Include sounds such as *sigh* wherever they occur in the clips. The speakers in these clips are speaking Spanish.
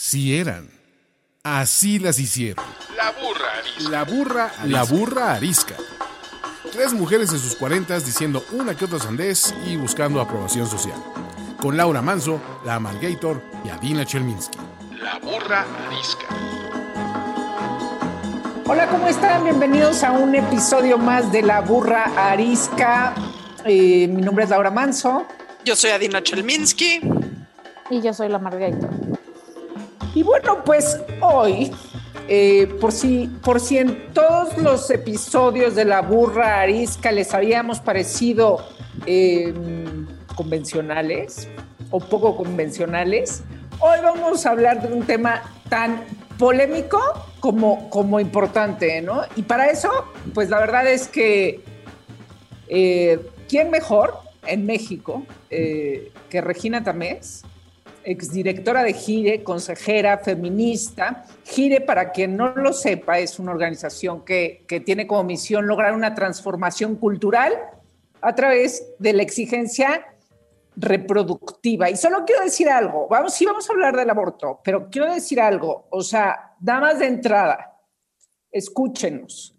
Sí eran. Así las hicieron. La burra arisca. La burra, la burra arisca. Tres mujeres en sus cuarentas diciendo una que otra sandez y buscando aprobación social. Con Laura Manso, la Amalgator y Adina Chelminsky. La burra arisca. Hola, ¿cómo están? Bienvenidos a un episodio más de La burra arisca. Eh, mi nombre es Laura Manso. Yo soy Adina Chelminsky. Y yo soy la Margarita. Y bueno, pues hoy, eh, por, si, por si en todos los episodios de La Burra Arisca les habíamos parecido eh, convencionales o poco convencionales, hoy vamos a hablar de un tema tan polémico como, como importante, ¿no? Y para eso, pues la verdad es que, eh, ¿quién mejor en México que Regina Tamés? Exdirectora de Gire, consejera feminista. Gire, para quien no lo sepa, es una organización que, que, tiene como misión lograr una transformación cultural a través de la exigencia reproductiva. Y solo quiero decir algo, vamos, sí vamos a hablar del aborto, pero quiero decir algo, o sea, damas de entrada, escúchenos,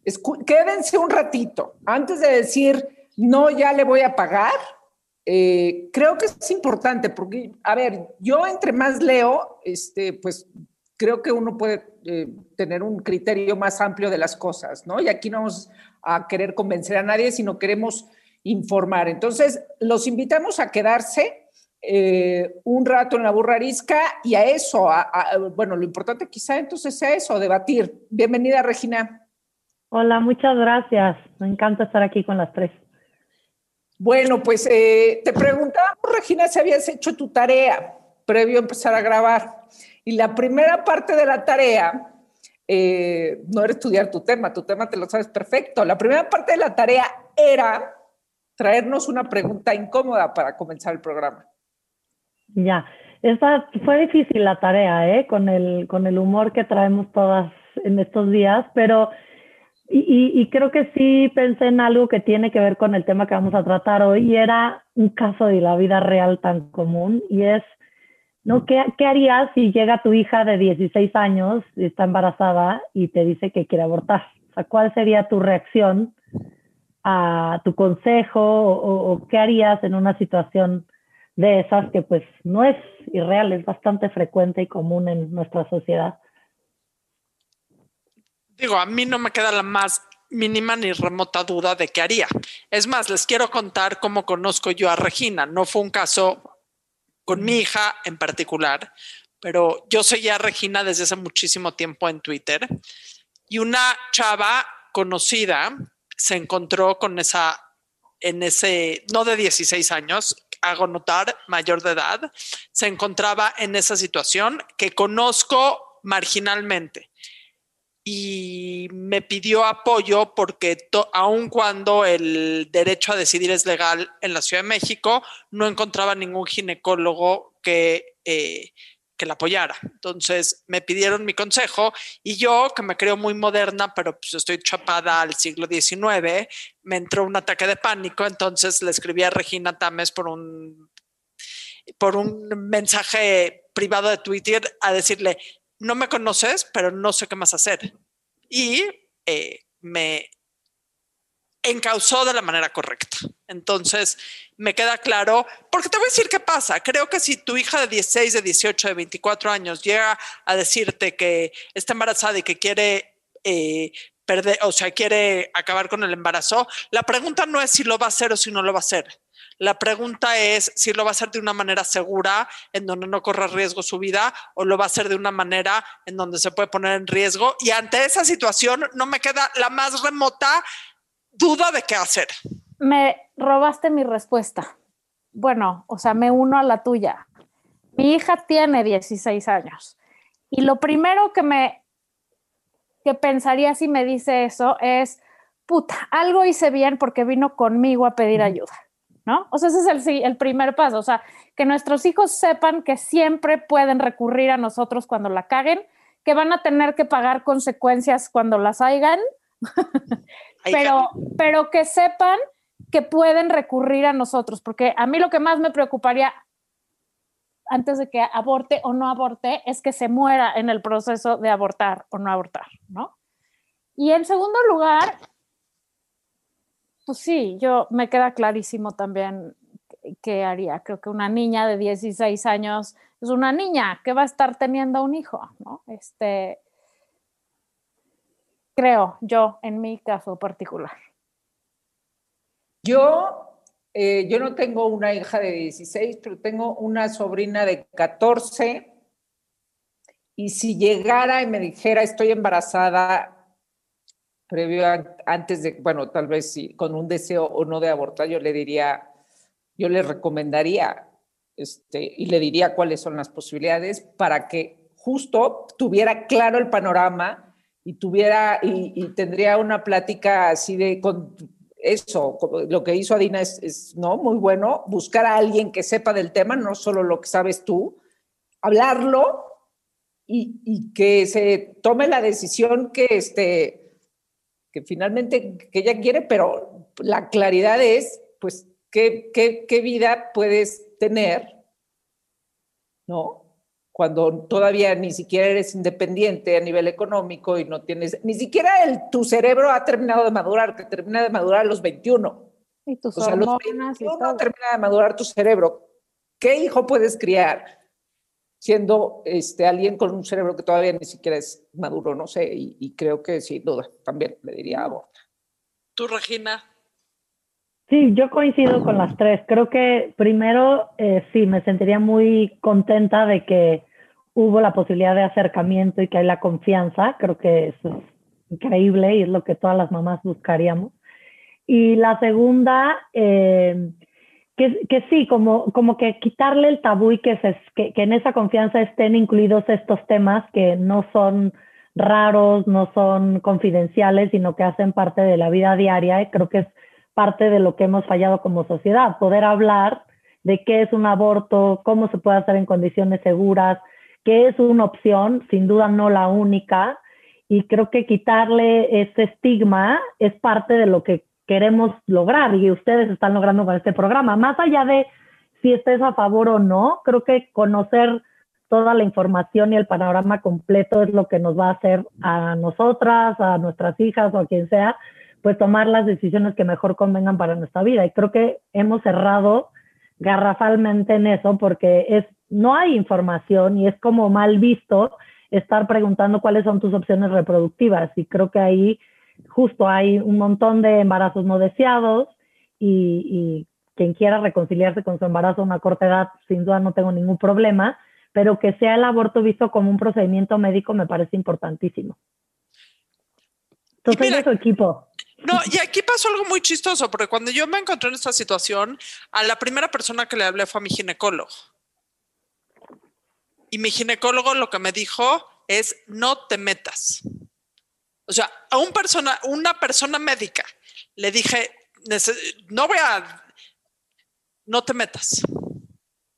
quédense un ratito antes de decir, no, ya le voy a pagar, eh, creo que es importante porque, a ver, yo entre más leo, este, pues creo que uno puede eh, tener un criterio más amplio de las cosas, ¿no? Y aquí no vamos a querer convencer a nadie, sino queremos informar. Entonces, los invitamos a quedarse eh, un rato en la burrarisca y a eso, a, bueno, lo importante quizá entonces sea eso, debatir. Bienvenida, Regina. Hola, muchas gracias. Me encanta estar aquí con las tres. Bueno, pues eh, te preguntábamos, Regina, si habías hecho tu tarea previo a empezar a grabar. Y la primera parte de la tarea eh, no era estudiar tu tema, tu tema te lo sabes perfecto. La primera parte de la tarea era traernos una pregunta incómoda para comenzar el programa. Ya, esa fue difícil la tarea, ¿eh? Con el, con el humor que traemos todas en estos días, pero y, creo que sí pensé en algo que tiene que ver con el tema que vamos a tratar hoy y era un caso de la vida real tan común y es, ¿no? ¿Qué, qué harías si llega tu hija de 16 años, y está embarazada y te dice que quiere abortar? O sea, ¿cuál sería tu reacción a tu consejo o, o qué harías en una situación de esas que pues no es irreal, es bastante frecuente y común en nuestra sociedad? Digo, a mí no me queda la más mínima ni remota duda de qué haría. Es más, les quiero contar cómo conozco yo a Regina. No fue un caso con mi hija en particular, pero yo seguía a Regina desde hace muchísimo tiempo en Twitter y una chava conocida se encontró con esa, en ese, no de 16 años, hago notar, mayor de edad, se encontraba en esa situación que conozco marginalmente y me pidió apoyo porque aun cuando el derecho a decidir es legal en la Ciudad de México, no encontraba ningún ginecólogo que, eh, que la apoyara. Entonces me pidieron mi consejo y yo, que me creo muy moderna, pero pues estoy chapada al siglo XIX, me entró un ataque de pánico, entonces le escribí a Regina Tames por un, por un mensaje privado de Twitter a decirle, no me conoces, pero no sé qué más hacer. Y eh, me encausó de la manera correcta. Entonces, me queda claro, porque te voy a decir qué pasa. Creo que si tu hija de 16, de 18, de 24 años llega a decirte que está embarazada y que quiere eh, perder, o sea, quiere acabar con el embarazo, la pregunta no es si lo va a hacer o si no lo va a hacer. La pregunta es si lo va a hacer de una manera segura, en donde no corra riesgo su vida, o lo va a hacer de una manera en donde se puede poner en riesgo. Y ante esa situación no me queda la más remota duda de qué hacer. Me robaste mi respuesta. Bueno, o sea, me uno a la tuya. Mi hija tiene 16 años y lo primero que me que pensaría si me dice eso es, puta, algo hice bien porque vino conmigo a pedir ayuda. ¿No? O sea, ese es el, el, primer paso, o sea, que nuestros hijos sepan que siempre pueden recurrir a nosotros cuando la caguen, que van a tener que pagar consecuencias cuando las hagan, *laughs* pero, pero que sepan que pueden recurrir a nosotros, porque a mí lo que más me preocuparía, antes de que aborte o no aborte es que se muera en el proceso de abortar o no abortar, ¿no? Y en segundo lugar, pues sí, yo me queda clarísimo también qué haría. Creo que una niña de 16 años es una niña que va a estar teniendo un hijo, ¿no? Este, creo yo, en mi caso particular. Yo, eh, yo no tengo una hija de 16, pero tengo una sobrina de 14. Y si llegara y me dijera, estoy embarazada, previo antes de, bueno, tal vez sí, con un deseo o no de abortar, yo le diría, yo le recomendaría este, y le diría cuáles son las posibilidades para que justo tuviera claro el panorama y tuviera y, tendría una plática así de con eso, lo que hizo Adina es, no muy bueno, buscar a alguien que sepa del tema, no solo lo que sabes tú, hablarlo y, y que se tome la decisión que este que finalmente que ella quiere, pero la claridad es, pues, ¿qué, qué, qué vida puedes tener, ¿no? Cuando todavía ni siquiera eres independiente a nivel económico y no tienes, ni siquiera el, tu cerebro ha terminado de madurar, que termina de madurar a los 21. Y tus o sea, los 21 termina de madurar tu cerebro. ¿Qué hijo puedes criar siendo este, alguien con un cerebro que todavía ni siquiera es maduro? No sé, y, y creo que sin duda también le diría aborta. ¿Tú, Regina? Sí, yo coincido con las tres. Creo que primero eh, sí, me sentiría muy contenta de que hubo la posibilidad de acercamiento y que hay la confianza. Creo que eso es increíble y es lo que todas las mamás buscaríamos. Y la segunda, eh, que, sí, como, como que quitarle el tabú y que, se, que, que en esa confianza estén incluidos estos temas que no son raros, no son confidenciales, sino que hacen parte de la vida diaria. Creo que es parte de lo que hemos fallado como sociedad, poder hablar de qué es un aborto, cómo se puede hacer en condiciones seguras, qué es una opción, sin duda no la única, y creo que quitarle ese estigma es parte de lo que queremos lograr y ustedes están logrando con este programa. Más allá de si estés a favor o no, creo que conocer toda la información y el panorama completo es lo que nos va a hacer a nosotras, a nuestras hijas o a quien sea, pues tomar las decisiones que mejor convengan para nuestra vida. Y creo que hemos cerrado garrafalmente en eso porque es, no hay información y es como mal visto estar preguntando cuáles son tus opciones reproductivas. Y creo que ahí justo hay un montón de embarazos no deseados y, y quien quiera reconciliarse con su embarazo a una corta edad, sin duda no tengo ningún problema, pero que sea el aborto visto como un procedimiento médico me parece importantísimo. Entonces, su equipo. No, y aquí pasó algo muy chistoso, porque cuando yo me encontré en esta situación, a la primera persona que le hablé fue a mi ginecólogo. Y mi ginecólogo lo que me dijo es, no te metas. O sea, a un persona, una persona médica le dije, no voy a, no te metas.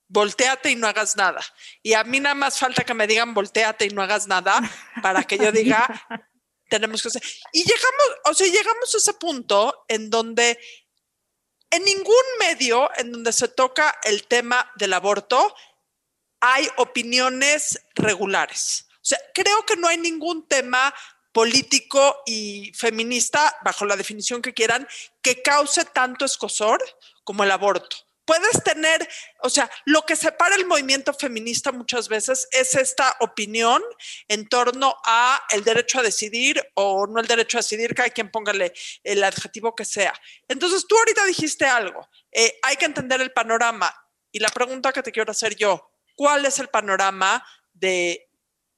Volteate y no hagas nada. Y a mí nada más falta que me digan volteate y no hagas nada para que yo diga, tenemos que hacer. Y llegamos, o sea, llegamos a ese punto en donde en ningún medio en donde se toca el tema del aborto hay opiniones regulares. O sea, creo que no hay ningún tema político y feminista, bajo la definición que quieran, que cause tanto escosor como el aborto puedes tener, o sea, lo que separa el movimiento feminista muchas veces es esta opinión en torno a el derecho a decidir o no el derecho a decidir, que hay quien póngale el adjetivo que sea. Entonces, tú ahorita dijiste algo, eh, hay que entender el panorama y la pregunta que te quiero hacer yo, ¿cuál es el panorama de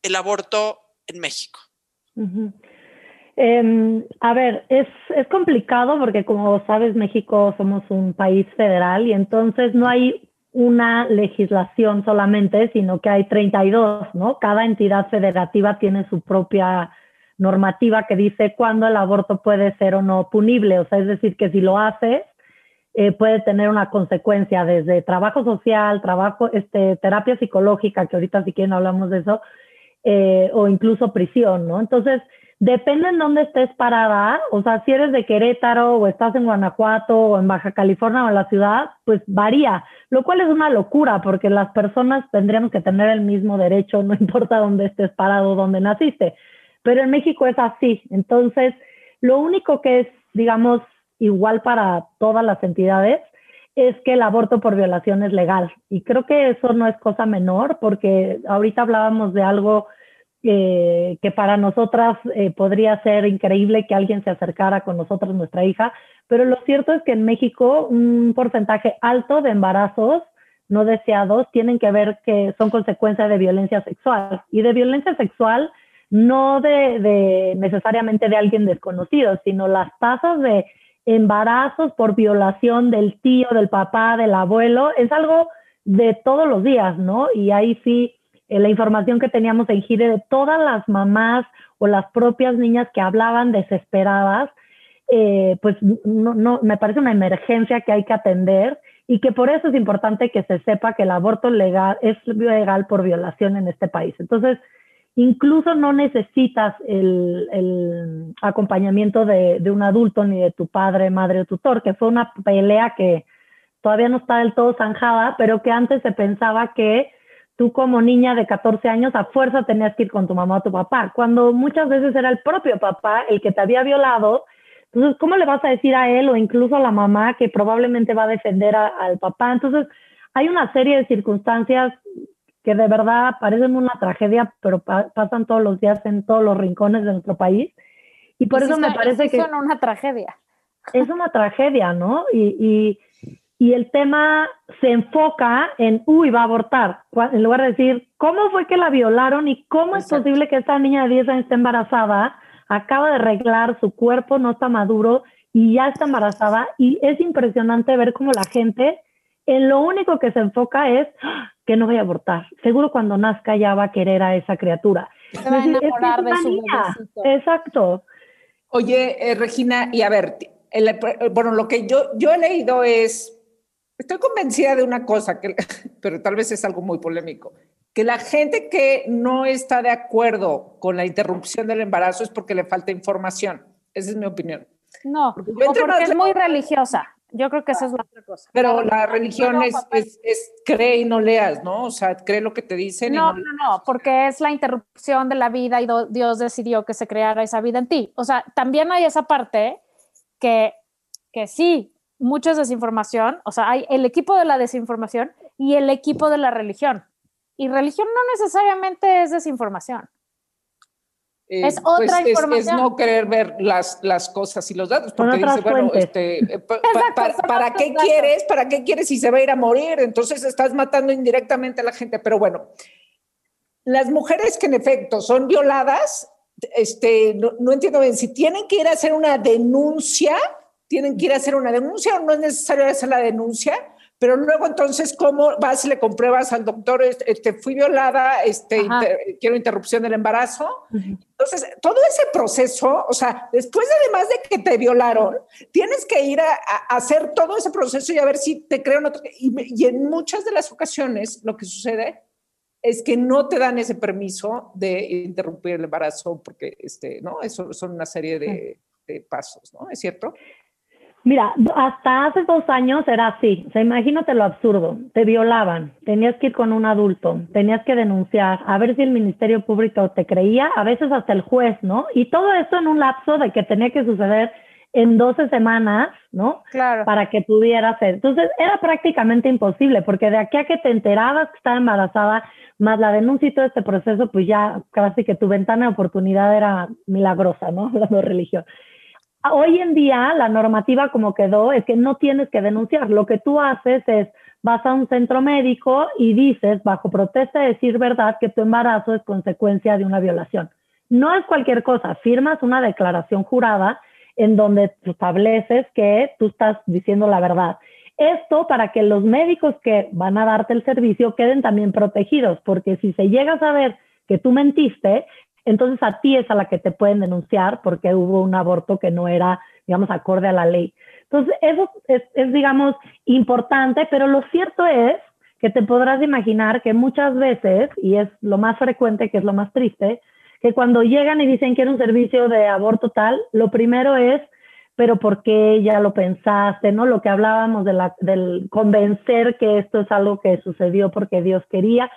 el aborto en México? Eh, a ver, es, es complicado porque como sabes, México somos un país federal y entonces no hay una legislación solamente, sino que hay 32, ¿no? Cada entidad federativa tiene su propia normativa que dice cuándo el aborto puede ser o no punible, o sea, es decir, que si lo haces, eh, puede tener una consecuencia desde trabajo social, trabajo, este, terapia psicológica, que ahorita si quieren hablamos de eso, eh, o incluso prisión, ¿no? Entonces, depende en dónde estés parada, o sea, si eres de Querétaro o estás en Guanajuato o en Baja California o en la ciudad, pues varía, lo cual es una locura porque las personas tendríamos que tener el mismo derecho, no *laughs* importa dónde estés parado, dónde naciste. Pero en México es así, entonces lo único que es, digamos, igual para todas las entidades es que el aborto por violación es legal. Y creo que eso no es cosa menor, porque ahorita hablábamos de algo eh, que para nosotras eh, podría ser increíble que alguien se acercara con nosotros, nuestra hija, pero lo cierto es que en México un porcentaje alto de embarazos no deseados tienen que ver que son consecuencia de violencia sexual y de violencia sexual no de, de necesariamente de alguien desconocido, sino las tasas de embarazos por violación del tío, del papá, del abuelo, es algo de todos los días, ¿no? Y ahí sí, eh, la información que teníamos en Gire de todas las mamás o las propias niñas que hablaban desesperadas, eh, pues no, no, me parece una emergencia que hay que atender y que por eso es importante que se sepa que el aborto legal es legal por violación en este país. Entonces, Incluso no necesitas el, acompañamiento de, un adulto ni de tu padre, madre o tutor, que fue una pelea que todavía no está del todo zanjada, pero que antes se pensaba que tú como niña de 14 años a fuerza tenías que ir con tu mamá o tu papá, cuando muchas veces era el propio papá el que te había violado. Entonces, ¿cómo le vas a decir a él o incluso a la mamá que probablemente va a defender al papá? Entonces, hay una serie de circunstancias que de verdad parecen una tragedia, pero pasan todos los días en todos los rincones de nuestro país. Y por eso me parece que... Es una tragedia. Es una tragedia, ¿no? Y, y, el tema se enfoca en, uy, va a abortar, en lugar de decir, ¿cómo fue que la violaron y cómo es posible que esta niña de 10 años esté embarazada? Acaba de arreglar, su cuerpo no está maduro y ya está embarazada. Y es impresionante ver cómo la gente en lo único que se enfoca es que no voy a abortar. Seguro cuando nazca ya va a querer a esa criatura. Se va a enamorar de su Exacto. Oye, eh, Regina, y a ver, bueno, lo que yo, yo he leído es, estoy convencida de una cosa, que, *laughs* pero tal vez es algo muy polémico, que la gente que no está de acuerdo con la interrupción del embarazo es porque le falta información. Esa es mi opinión. No, porque, o porque es muy religiosa. Yo creo que esa es la otra cosa. Pero la religión es, es, cree y no leas, ¿no? O sea, cree lo que te dicen. No, y no, no, no, porque es la interrupción de la vida y Dios decidió que se creara esa vida en ti. O sea, también hay esa parte que, que sí, mucha desinformación, o sea, hay el equipo de la desinformación y el equipo de la religión. Y religión no necesariamente es desinformación. Eh, es pues, otra información. Es, no querer ver las, las cosas y los datos, porque dice, bueno, este, eh, *laughs* ¿para qué quieres? ¿Para qué quieres si se va a ir a morir? Entonces estás matando indirectamente a la gente. Pero bueno, las mujeres que en efecto son violadas, este, no, no entiendo bien, si tienen que ir a hacer una denuncia, tienen que ir a hacer una denuncia o no es necesario hacer la denuncia pero luego entonces, ¿cómo vas y le compruebas al doctor, este, fui violada, este, quiero interrupción del embarazo? Entonces, todo ese proceso, o sea, después además de que te violaron, tienes que ir a, hacer todo ese proceso y a ver si te creen otro. Y, y en muchas de las ocasiones lo que sucede es que no te dan ese permiso de interrumpir el embarazo porque, este, ¿no? Eso son una serie de, de pasos, ¿no? ¿Es cierto? Mira, hasta hace dos años era así. O sea, imagínate lo absurdo. Te violaban, tenías que ir con un adulto, tenías que denunciar, a ver si el Ministerio Público te creía, a veces hasta el juez, ¿no? Y todo esto en un lapso de que tenía que suceder en 12 semanas, ¿no? Claro. Para que pudiera ser. Entonces, era prácticamente imposible, porque de aquí a que te enterabas que estaba embarazada, más la denuncia y todo este proceso, pues ya casi que tu ventana de oportunidad era milagrosa, ¿no? *laughs* Hablando de religión hoy en día la normativa como quedó es que no tienes que denunciar. Lo que tú haces es vas a un centro médico y dices, bajo protesta de decir verdad, que tu embarazo es consecuencia de una violación. No es cualquier cosa, firmas una declaración jurada en donde estableces que tú estás diciendo la verdad. Esto para que los médicos que van a darte el servicio queden también protegidos, porque si se llega a saber que tú mentiste, entonces a ti es a la que te pueden denunciar porque hubo un aborto que no era, digamos, acorde a la ley. Entonces, eso es, digamos, importante, pero lo cierto es que te podrás imaginar que muchas veces, y es lo más frecuente, que es lo más triste, que cuando llegan y dicen quiero un servicio de aborto tal, lo primero es, pero ¿por qué ya lo pensaste? ¿No? Lo que hablábamos del convencer que esto es algo que sucedió porque Dios quería,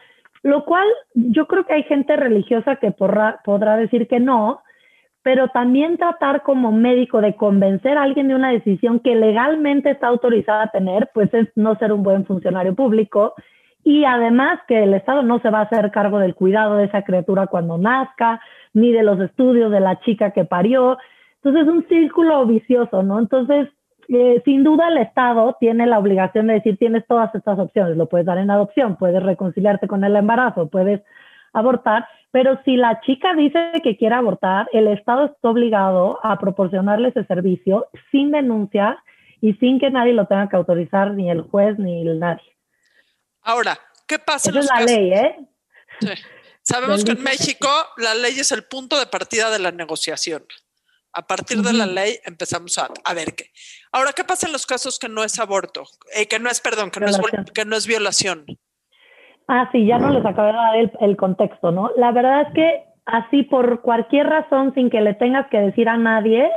lo cual yo creo que hay gente religiosa que podrá, podrá decir que no, pero también tratar como médico de convencer a alguien de una decisión que legalmente está autorizada a tener, pues es no ser un buen funcionario público y además que el Estado no se va a hacer cargo del cuidado de esa criatura cuando nazca, ni de los estudios de la chica que parió. Entonces es un círculo vicioso, ¿no? Entonces, eh, sin duda el Estado tiene la obligación de decir, tienes todas estas opciones, lo puedes dar en adopción, puedes reconciliarte con el embarazo, puedes abortar, pero si la chica dice que quiere abortar, el Estado está obligado a proporcionarle ese servicio sin denuncia y sin que nadie lo tenga que autorizar, ni el juez ni el nadie. Ahora, ¿qué pasa? Esa es la ley, ¿eh? Sí. Sabemos que en México la ley es el punto de partida de la negociación. A partir de la ley empezamos a, a, ver qué. Ahora, ¿qué pasa en los casos que no es aborto? Eh, que no es, perdón, que no es, que no es violación. Ah, sí, ya no les acabé de dar el, contexto, ¿no? La verdad es que así por cualquier razón, sin que le tengas que decir a nadie,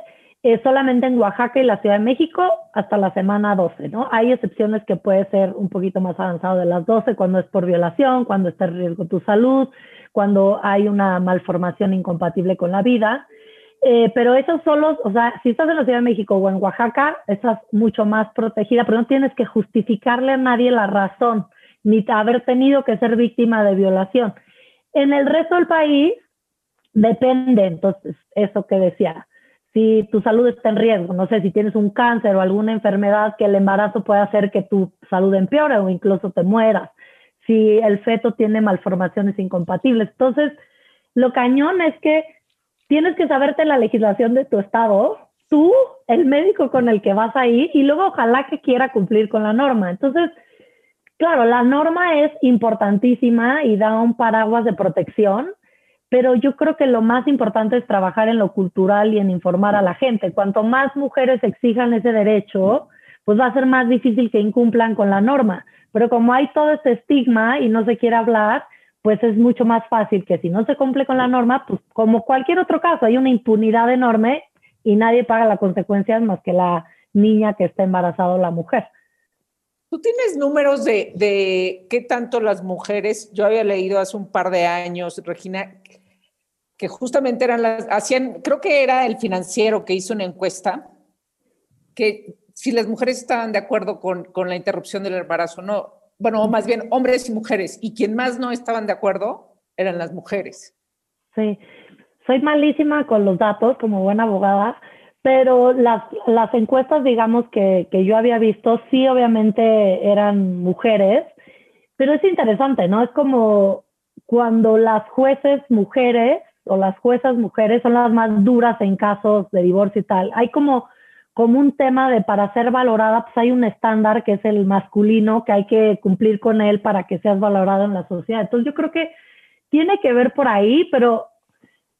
eh, solamente en Oaxaca y la Ciudad de México hasta la semana 12, ¿no? Hay excepciones que puede ser un poquito más avanzado de las 12 cuando es por violación, cuando está en riesgo tu salud, cuando hay una malformación incompatible con la vida. Eh, pero esos solos, o sea, si estás en la Ciudad de México o en Oaxaca, estás mucho más protegida, pero no tienes que justificarle a nadie la razón ni haber tenido que ser víctima de violación. En el resto del país depende, entonces, eso que decía, si tu salud está en riesgo, no sé, si tienes un cáncer o alguna enfermedad que el embarazo puede hacer que tu salud empeore o incluso te mueras, si el feto tiene malformaciones incompatibles. Entonces, lo cañón es que tienes que saberte la legislación de tu estado, tú, el médico con el que vas a ir, y luego ojalá que quiera cumplir con la norma. Entonces, Claro, la norma es importantísima y da un paraguas de protección, pero yo creo que lo más importante es trabajar en lo cultural y en informar a la gente. Cuanto más mujeres exijan ese derecho, pues va a ser más difícil que incumplan con la norma. Pero como hay todo este estigma y no se quiere hablar, pues es mucho más fácil que si no se cumple con la norma, pues como cualquier otro caso, hay una impunidad enorme y nadie paga las consecuencias más que la niña que está embarazada o la mujer. ¿Tú tienes números de, de, qué tanto las mujeres, yo había leído hace un par de años, Regina, que justamente eran las, hacían, creo que era el financiero que hizo una encuesta, que si las mujeres estaban de acuerdo con, con la interrupción del embarazo, no, bueno, más bien hombres y mujeres, y quien más no estaban de acuerdo eran las mujeres. Sí, soy malísima con los datos como buena abogada, pero las, las encuestas, digamos, que, que yo había visto, sí, obviamente eran mujeres, pero es interesante, ¿no? Es como cuando las jueces mujeres o las juezas mujeres son las más duras en casos de divorcio y tal. Hay como, como un tema de para ser valorada, pues hay un estándar que es el masculino, que hay que cumplir con él para que seas valorado en la sociedad. Entonces yo creo que tiene que ver por ahí, pero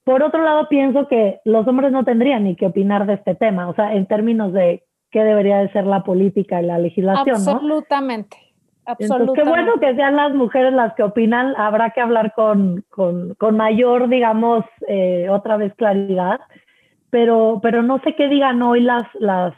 por otro lado, pienso que los hombres no tendrían ni que opinar de este tema, o sea, en términos de qué debería de ser la política y la legislación. Absolutamente. Absolutamente. qué bueno que sean las mujeres las que opinan, habrá que hablar con, con, con mayor, digamos, eh, otra vez claridad, pero, pero no sé qué digan hoy las, las,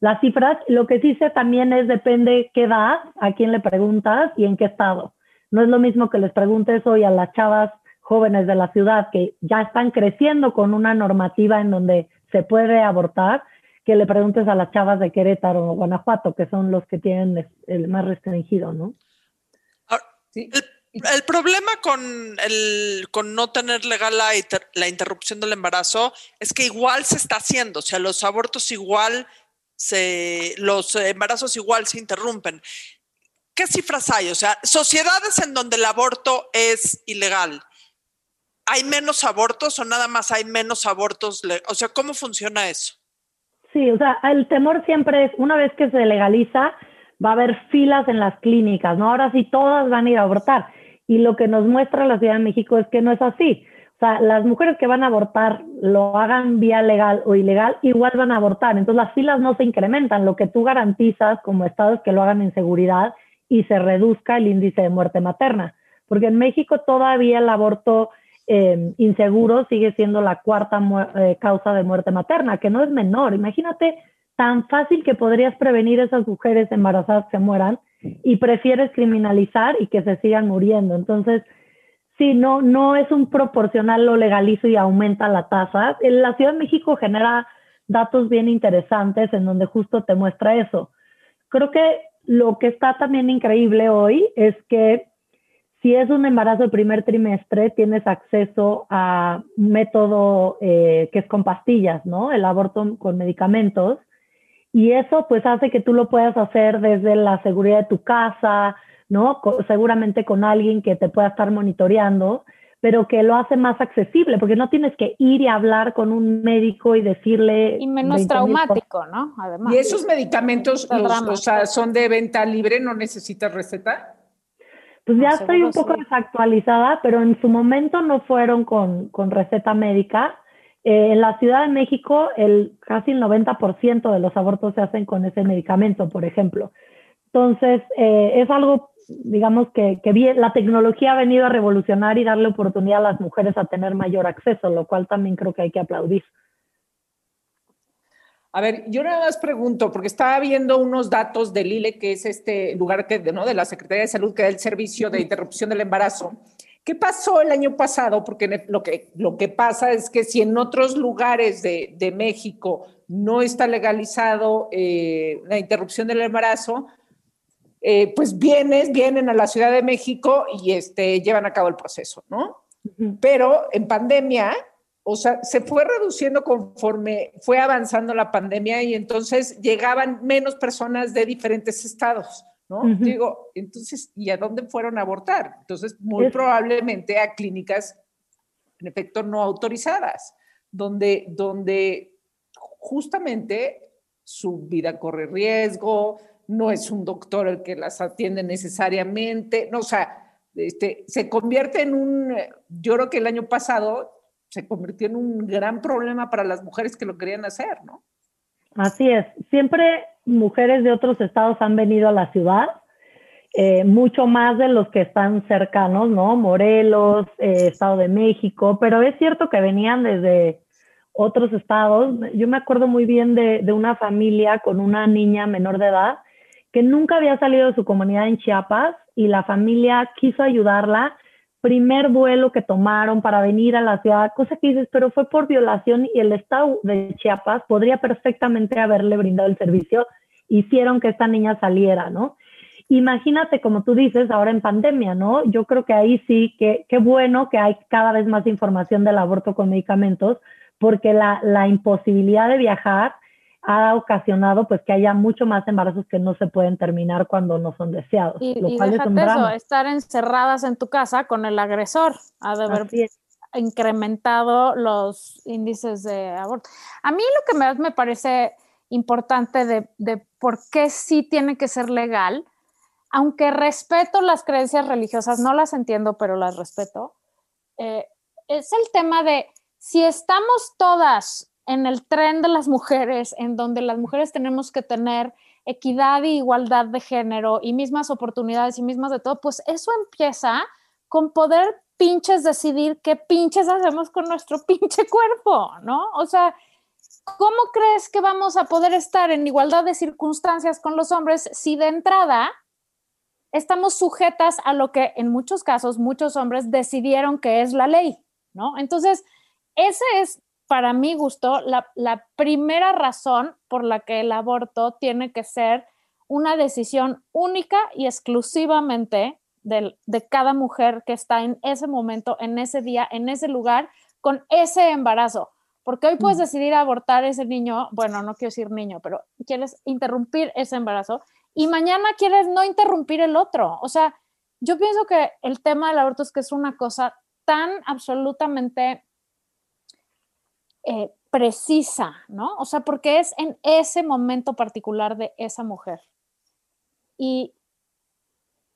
las cifras. Lo que sí sé también es depende qué edad, a quién le preguntas y en qué estado. No es lo mismo que les preguntes hoy a las chavas jóvenes de la ciudad que ya están creciendo con una normativa en donde se puede abortar, que le preguntes a las chavas de Querétaro o Guanajuato, que son los que tienen el más restringido, ¿no? El, problema con, el, con no tener legal la, la, interrupción del embarazo es que igual se está haciendo, o sea, los abortos igual se, los embarazos igual se interrumpen. ¿Qué cifras hay? O sea, sociedades en donde el aborto es ilegal, ¿hay menos abortos o nada más hay menos abortos? O sea, ¿cómo funciona eso? Sí, o sea, el temor siempre es, una vez que se legaliza, va a haber filas en las clínicas, ¿no? Ahora sí todas van a ir a abortar. Y lo que nos muestra la Ciudad de México es que no es así. O sea, las mujeres que van a abortar, lo hagan vía legal o ilegal, igual van a abortar. Entonces las filas no se incrementan. Lo que tú garantizas como Estado es que lo hagan en seguridad y se reduzca el índice de muerte materna. Porque en México todavía el aborto eh, inseguro sigue siendo la cuarta eh, causa de muerte materna, que no es menor. Imagínate tan fácil que podrías prevenir esas mujeres embarazadas que mueran y prefieres criminalizar y que se sigan muriendo. Entonces, sí, no, no es un proporcional, lo legalizo y aumenta la tasa. La Ciudad de México genera datos bien interesantes en donde justo te muestra eso. Creo que lo que está también increíble hoy es que si es un embarazo de primer trimestre, tienes acceso a método eh, que es con pastillas, ¿no? El aborto con medicamentos. Y eso pues hace que tú lo puedas hacer desde la seguridad de tu casa, ¿no? seguramente con alguien que te pueda estar monitoreando, pero que lo hace más accesible, porque no tienes que ir y hablar con un médico y decirle... Y menos traumático, ¿no? Además. ¿Y esos medicamentos son de venta libre? ¿No necesitas receta? Pues ya estoy un poco desactualizada, pero en su momento no fueron con, con receta médica. Eh, en la Ciudad de México, el, casi el 90% de los abortos se hacen con ese medicamento, por ejemplo. Entonces, eh, es algo digamos que, bien, la tecnología ha venido a revolucionar y darle oportunidad a las mujeres a tener mayor acceso, lo cual también creo que hay que aplaudir. A ver, yo nada más pregunto, porque estaba viendo unos datos del ILE, que es este lugar que, ¿no? de la Secretaría de Salud que da el servicio de interrupción del embarazo. ¿Qué pasó el año pasado? Porque lo que, lo que pasa es que si en otros lugares de, de México no está legalizado eh, la interrupción del embarazo, eh, pues vienes, vienen a la Ciudad de México y este, llevan a cabo el proceso, ¿no? Pero en pandemia, o sea, se fue reduciendo conforme fue avanzando la pandemia y entonces llegaban menos personas de diferentes estados, ¿no? Digo, entonces, ¿y a dónde fueron a abortar? Entonces, muy probablemente a clínicas, en efecto, no autorizadas, donde, donde justamente su vida corre riesgo, no es un doctor el que las atiende necesariamente, no, o sea, este, se convierte en un, yo creo que el año pasado se convirtió en un gran problema para las mujeres que lo querían hacer, ¿no? Así es, siempre mujeres de otros estados han venido a la ciudad, eh, mucho más de los que están cercanos, ¿no? Morelos, eh, Estado de México, pero es cierto que venían desde otros estados. Yo me acuerdo muy bien de, de una familia con una niña menor de edad que nunca había salido de su comunidad en Chiapas y la familia quiso ayudarla. Primer vuelo que tomaron para venir a la ciudad, cosa que dices, pero fue por violación y el Estado de Chiapas podría perfectamente haberle brindado el servicio. Hicieron que esta niña saliera, ¿no? Imagínate, como tú dices, ahora en pandemia, ¿no? Yo creo que ahí sí, que qué bueno que hay cada vez más información del aborto con medicamentos, porque la, la imposibilidad de viajar ha ocasionado pues que haya mucho más embarazos que no se pueden terminar cuando no son deseados. Y, lo cual es eso, estar encerradas en tu casa con el agresor, ha de haber incrementado los índices de aborto. A mí lo que más me parece importante de, de por qué sí tiene que ser legal, aunque respeto las creencias religiosas, no las entiendo, pero las respeto, eh, es el tema de si estamos todas en el tren de las mujeres, en donde las mujeres tenemos que tener equidad e igualdad de género y mismas oportunidades y mismas de todo, pues eso empieza con poder pinches decidir qué pinches hacemos con nuestro *laughs* pinche cuerpo, ¿no? O sea, ¿cómo crees que vamos a poder estar en igualdad de circunstancias con los hombres si de entrada estamos sujetas a lo que en muchos casos muchos hombres decidieron que es la ley, ¿no? Entonces, ese es para mi gusto, la, primera razón por la que el aborto tiene que ser una decisión única y exclusivamente de, cada mujer que está en ese momento, en ese día, en ese lugar, con ese embarazo. Porque hoy puedes mm. decidir abortar ese niño, bueno, no quiero decir niño, pero quieres interrumpir ese embarazo y mañana quieres no interrumpir el otro. O sea, yo pienso que el tema del aborto es que es una cosa tan absolutamente eh, precisa, ¿no? O sea, porque es en ese momento particular de esa mujer. Y,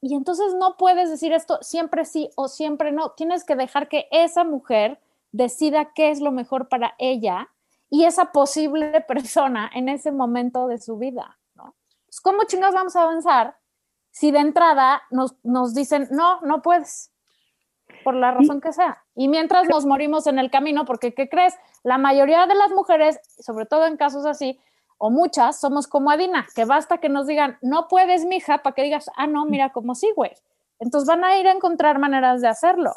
y entonces no puedes decir esto siempre sí o siempre no. Tienes que dejar que esa mujer decida qué es lo mejor para ella y esa posible *laughs* persona en ese momento de su vida, ¿no? Pues, ¿Cómo chingados vamos a avanzar si de entrada nos, nos dicen, no, no puedes? Por la razón que sea. Y mientras nos morimos en el camino, porque ¿qué crees? La mayoría de las mujeres, sobre todo en casos así, o muchas, somos como Adina, que basta que nos digan, no puedes, mija, para que digas, ah, no, mira cómo sí, güey. Entonces van a ir a encontrar maneras de hacerlo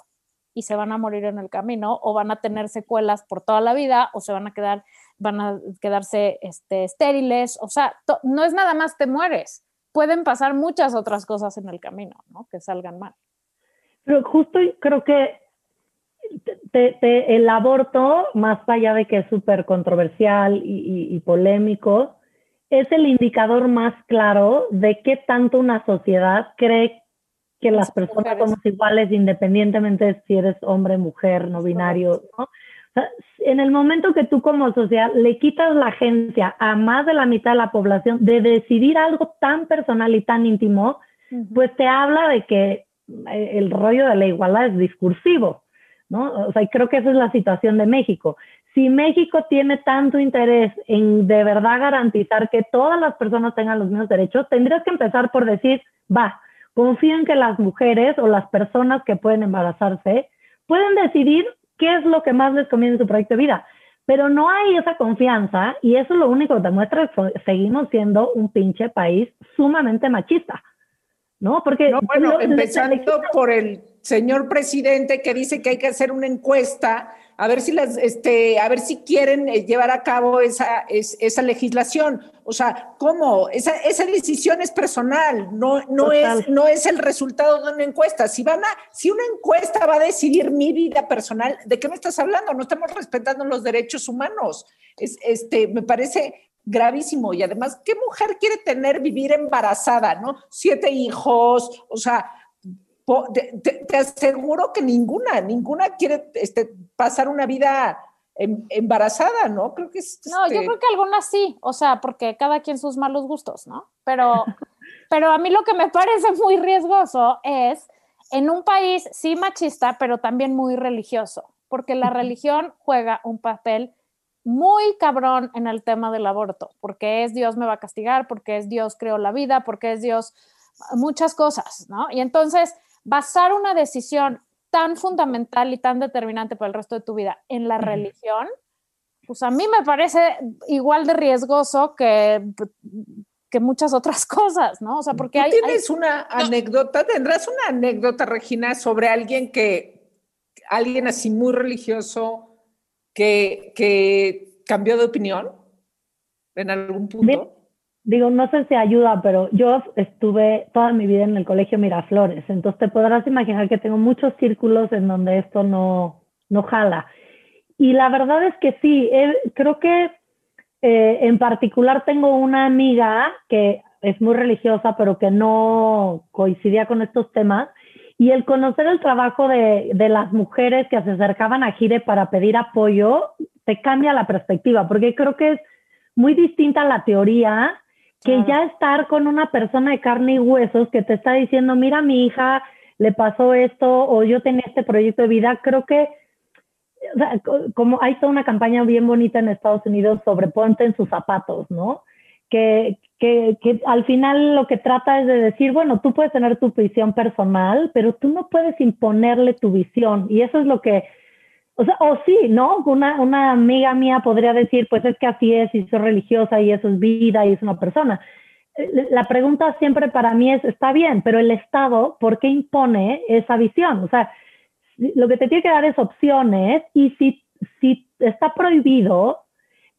y se van a morir en el camino o van a tener secuelas por toda la vida o se van a quedar, van a quedarse este, estériles. O sea, no es nada más te mueres. Pueden pasar muchas otras cosas en el camino, ¿no? Que salgan mal. Pero justo creo que el aborto, más allá de que es súper controversial y, polémico, es el indicador más claro de qué tanto una sociedad cree que las personas somos iguales independientemente de si eres hombre, mujer, no binario. en el momento que tú como sociedad le quitas la agencia a más de la mitad de la población de decidir algo tan personal y tan íntimo, pues te habla de que el rollo de la igualdad es discursivo. ¿no? O sea, creo que esa es la situación de México. Si México tiene tanto interés en de verdad garantizar que todas las personas tengan los mismos derechos, tendrías que empezar por decir, va, confío en que las mujeres o las personas que pueden embarazarse pueden decidir qué es lo que más les conviene en su proyecto de vida. Pero no hay esa confianza y eso es lo único que demuestra que seguimos siendo un pinche país sumamente machista. ¿No? Porque bueno, empezando por el señor presidente que dice que hay que hacer una encuesta a ver si las, este, a ver si quieren eh, llevar a cabo esa, esa legislación. O sea, ¿cómo? Esa, esa decisión es personal, no, no es, no es el resultado de una encuesta. Si van a, si una encuesta va a decidir mi vida personal, ¿de qué me estás hablando? No estamos respetando los derechos humanos. Es, este, me parece gravísimo. Y además, ¿qué mujer quiere tener, vivir embarazada, no? Siete hijos, o sea, te, aseguro que ninguna, ninguna quiere este, pasar una vida em, embarazada, ¿no? Creo que es, No, yo este creo que algunas sí, o sea, porque cada quien sus malos gustos, ¿no? Pero, *laughs* pero a mí lo que me parece muy riesgoso es en un país sí machista, pero también muy religioso, porque la religión juega un papel muy cabrón en el tema del aborto, porque es Dios me va a castigar, porque es Dios creó la vida, porque es Dios muchas cosas, ¿no? Y entonces, basar una decisión tan fundamental y tan determinante para el resto de tu vida en la religión, pues a mí me parece igual de riesgoso que, que muchas otras *laughs* cosas, ¿no? O sea, porque hay... ¿Tienes una anécdota? ¿Tendrás una anécdota, Regina, sobre alguien que, alguien así muy religioso, que, cambió de opinión en algún punto? Digo, no sé si ayuda, pero yo estuve toda mi vida en el colegio Miraflores, entonces te podrás imaginar que tengo muchos círculos en donde esto no, no jala. Y la verdad es que sí, eh, creo que eh, en particular tengo una amiga que es muy religiosa, pero que no coincidía con estos temas, y el conocer el trabajo de, de, las mujeres que se acercaban a Gire para pedir apoyo, te cambia la perspectiva, porque creo que es muy distinta la teoría que ya estar con una persona de carne y huesos que te está diciendo, mira, mi hija le pasó esto o yo tenía este proyecto de vida, creo que o sea, como hay toda una campaña bien bonita en Estados Unidos sobre ponte en sus zapatos, ¿no? que, que, que, al final lo que trata es de decir, bueno, tú puedes tener tu visión personal, pero tú no puedes imponerle tu visión. Y eso es lo que, o sea, o sí, ¿no? Una, una amiga mía podría decir, pues es que así es, y soy religiosa, y eso es vida, y es una persona. Eh, la pregunta siempre para mí es, está bien, pero el Estado, ¿por qué impone esa visión? O sea, lo que te tiene que dar es opciones, y si, si está prohibido,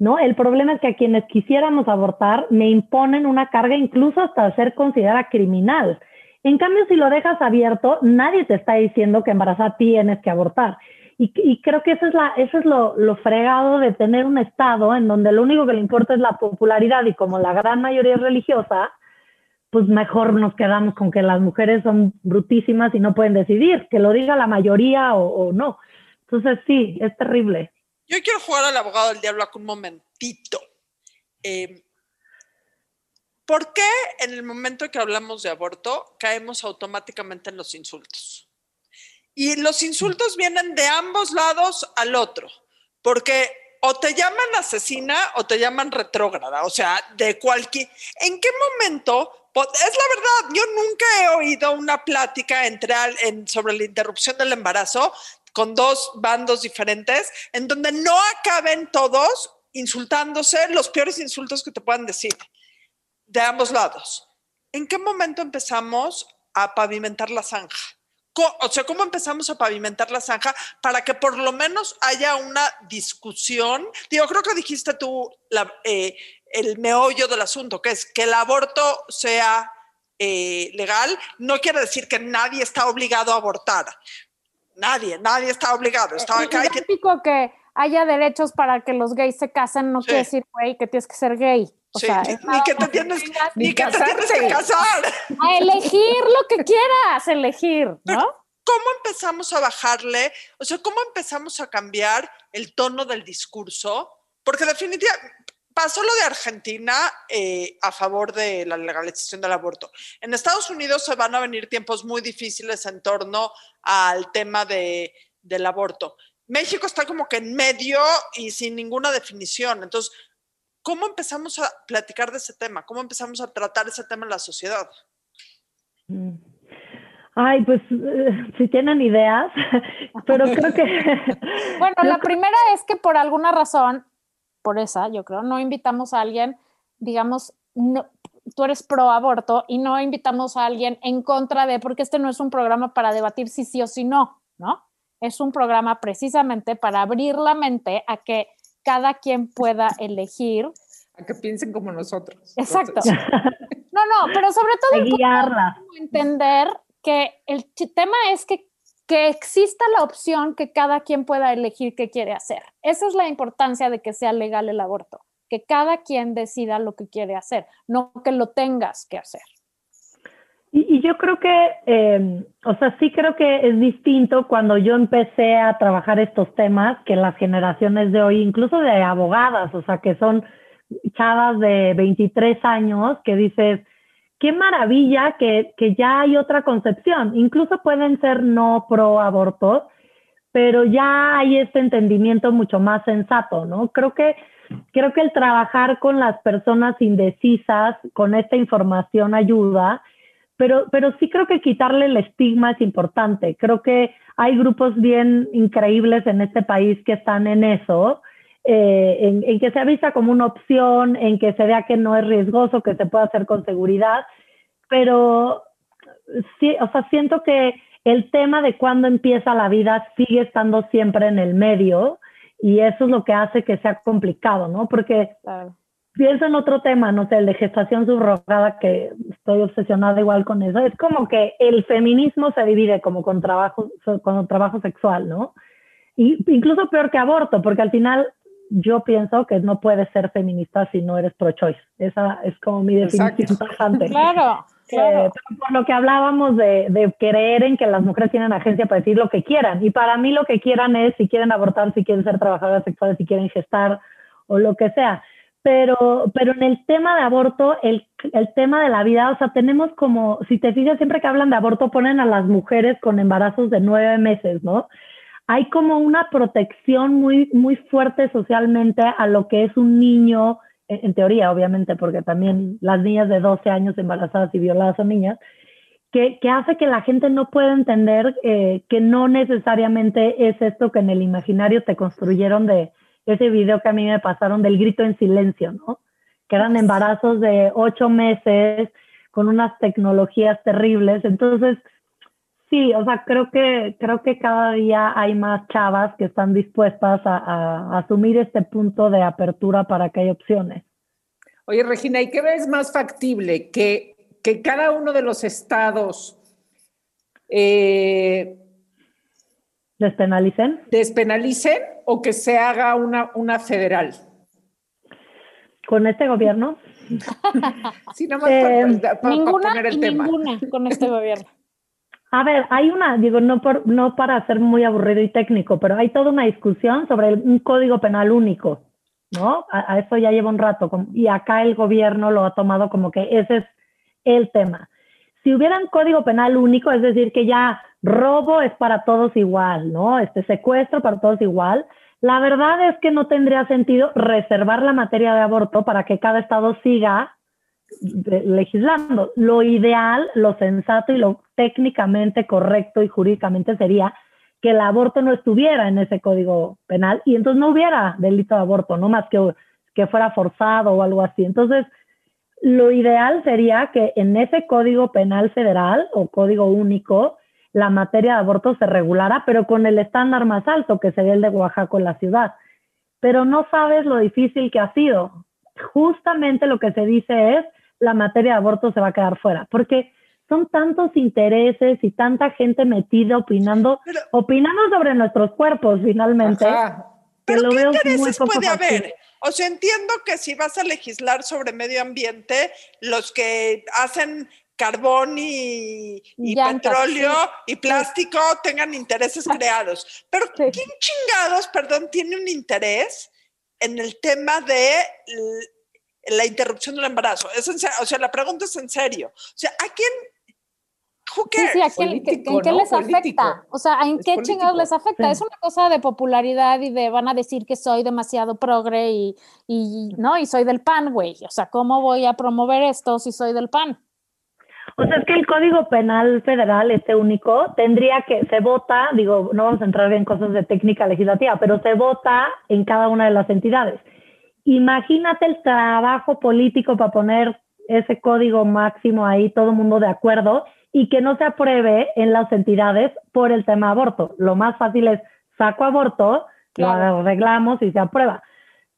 ¿no? El problema es que a quienes quisiéramos abortar me imponen una carga incluso hasta ser considerada criminal. En cambio, si lo dejas abierto, nadie te está diciendo que embarazada tienes que abortar. Y, creo que eso es, la, eso es lo, lo, fregado de tener un Estado en donde lo único que le importa es la popularidad y como la gran mayoría es religiosa, pues mejor nos quedamos con que las mujeres son brutísimas y no pueden decidir, que lo diga la mayoría o, o no. Entonces sí, es terrible. Yo quiero jugar al abogado del diablo aquí un momentito. Em, ¿Por qué en el momento que hablamos de aborto caemos automáticamente en los insultos? Y los insultos vienen de ambos lados al otro, porque o te llaman asesina o te llaman retrógrada, o sea, de cualquier... ¿En qué momento Po- Es la verdad, yo nunca he oído una plática sobre la interrupción del embarazo con dos bandos diferentes en donde no acaben todos insultándose los peores insultos que te puedan decir de ambos lados. ¿En qué momento empezamos a pavimentar la zanja? O sea, ¿cómo empezamos a pavimentar la zanja para que por lo menos haya una discusión? Digo, creo que dijiste tú eh, el meollo del asunto, que es que el aborto sea eh, legal, no quiere decir que nadie está obligado a abortar. Nadie, nadie está obligado. Está, Es que hay que- que haya derechos para que los gays se casen, no Sí. quiere decir, güey, que tienes que ser gay. O sí, sea, ni- ni que te tienes, ni ni que te tienes que casar. a elegir lo que quieras elegir, ¿no? ¿Cómo empezamos a bajarle? O sea, ¿cómo empezamos a cambiar el tono del discurso? Porque definitivamente pasó lo de Argentina eh, a favor de la legalización del aborto. En Estados Unidos se van a venir tiempos muy difíciles en torno al tema de, del aborto. México está como que en medio y sin ninguna definición. Entonces, ¿cómo empezamos a platicar de ese tema? ¿Cómo empezamos a tratar ese tema en la sociedad? Mm. Ay, pues eh, si tienen ideas, *laughs* pero creo que... Bueno, *laughs* la creo- primera es que por alguna razón, por esa, yo creo, no invitamos a alguien, digamos, no, tú eres pro aborto y no invitamos a alguien en contra de, porque este no es un programa para debatir si sí o si no, ¿no? Es un programa precisamente para abrir la mente a que cada quien pueda elegir. A que piensen como nosotros. Exacto. Entonces, No, no, pero sobre todo entender que el tema es que, que exista la opción que cada quien pueda elegir qué quiere hacer. Esa es la importancia de que sea legal el aborto, que cada quien decida lo que quiere hacer, no que lo tengas que hacer. Y, yo creo que, eh, o sea, sí creo que es distinto cuando yo empecé a trabajar estos temas que las generaciones de hoy, incluso de abogadas, o sea, que son chavas de 23 años que dices, qué maravilla que, que ya hay otra concepción. Incluso pueden ser no pro aborto, pero ya hay este entendimiento mucho más sensato, ¿no? Creo que, creo que el trabajar con las personas indecisas, con esta información ayuda, pero, pero sí creo que quitarle el estigma es importante. Creo que hay grupos bien increíbles en este país que están en eso, eh, en, en, que se avisa como una opción, en que se vea que no es riesgoso, que se puede hacer con seguridad, pero sí, o sea, siento que el tema de cuándo empieza la vida sigue estando siempre en el medio y eso es lo que hace que sea complicado, ¿no? Porque Claro. pienso en otro tema, no sé, el de gestación subrogada, que estoy obsesionada igual con eso. Es como que el feminismo se divide como con trabajo, con trabajo sexual, ¿no? Y incluso peor que aborto, porque al final yo pienso que no puedes ser feminista si no eres pro-choice. Esa es como mi definición Exacto. tajante. *laughs* Claro, Eh, claro. pero por lo que hablábamos de, de creer en que las mujeres tienen agencia para decir lo que quieran. Y para mí lo que quieran es si quieren abortar, si quieren ser trabajadoras sexuales, si quieren gestar o lo que sea. Pero, pero en el tema de aborto, el, el tema de la vida, o sea, tenemos como, si te fijas, siempre que hablan de aborto ponen a las mujeres con embarazos de nueve meses, ¿no? Hay como una protección muy, muy fuerte socialmente a lo que es un niño, en, en teoría, obviamente, porque también las niñas de 12 años embarazadas y violadas son niñas, que, que hace que la gente no pueda entender eh, que no necesariamente es esto que en el imaginario te construyeron de ese video que a mí me pasaron del grito en silencio, ¿no? Que eran embarazos de ocho meses con unas tecnologías terribles. Entonces, sí, o sea, creo que, creo que cada día hay más chavas que están dispuestas a, a, a asumir este punto de apertura para que haya opciones. Oye, Regina, ¿y qué ves más factible? Que, que cada uno de los estados eh, ¿Despenalicen? despenalicen o que se haga una, una federal. ¿Con este gobierno? *laughs* Sí, nada más Eh, para, para- ninguna para poner y el tema. ninguna con este gobierno. A ver, hay una, digo, no, por, no para ser muy aburrido y técnico, pero hay toda una discusión sobre un código penal único, ¿no? A, a eso ya lleva un rato y acá el gobierno lo ha tomado como que ese es el tema. Si hubiera un código penal único, es decir, que ya robo es para todos igual, ¿no? Este secuestro para todos igual. La verdad es que no tendría sentido reservar la materia de aborto para que cada estado siga legislando. Lo ideal, lo sensato y lo técnicamente correcto y jurídicamente sería que el aborto no estuviera en ese código penal y entonces no hubiera delito de aborto, no más que, que fuera forzado o algo así. Entonces, lo ideal sería que en ese código penal federal o código único la materia de aborto se regulara, pero con el estándar más alto, que sería el de Oaxaca en la ciudad. Pero no sabes lo difícil que ha sido. Justamente lo que se dice es la materia de aborto se va a quedar fuera, porque son tantos intereses y tanta gente metida opinando, Pero- opinando sobre nuestros cuerpos finalmente. Ajá. Pero ¿qué intereses puede haber? O sea, entiendo que si vas a legislar sobre medio ambiente, los que hacen carbón y, y Llantas, petróleo sí. y plástico tengan intereses *laughs* creados. Pero Sí. ¿quién chingados, perdón, tiene un interés en el tema de la interrupción del embarazo? Es en se- o sea, la pregunta es en serio. O sea, ¿a quién? Who Sí, cares? sí, ¿a quién- Político, ¿en qué ¿no? les Político. afecta? O sea, ¿en Es qué político. chingados les afecta? Sí. Es una cosa de popularidad y de van a decir que soy demasiado progre y, y no, y soy del PAN, güey. O sea, ¿cómo voy a promover esto si soy del PAN? O sea, es que el Código Penal Federal, este único, tendría que, se vota, digo, no vamos a entrar en cosas de técnica legislativa, pero se vota en cada una de las entidades. Imagínate el trabajo político para poner ese código máximo ahí, todo el mundo de acuerdo, y que no se apruebe en las entidades por el tema aborto. Lo más fácil es saco aborto, Claro. lo arreglamos y se aprueba.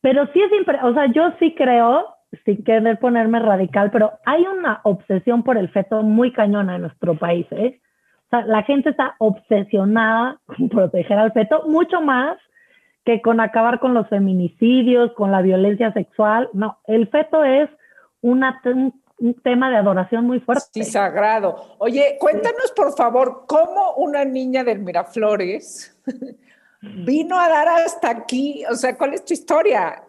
Pero sí es, impre- o sea, yo sí creo, sin querer ponerme radical, pero hay una obsesión por el feto muy cañona en nuestro país, ¿eh? O sea, la gente está obsesionada con proteger al feto, mucho más que con acabar con los feminicidios, con la violencia sexual. No, el feto es una, un, un tema de adoración muy fuerte. Sí, sagrado. Oye, cuéntanos por favor cómo una niña del Miraflores vino a dar hasta aquí. O sea, ¿cuál es tu historia?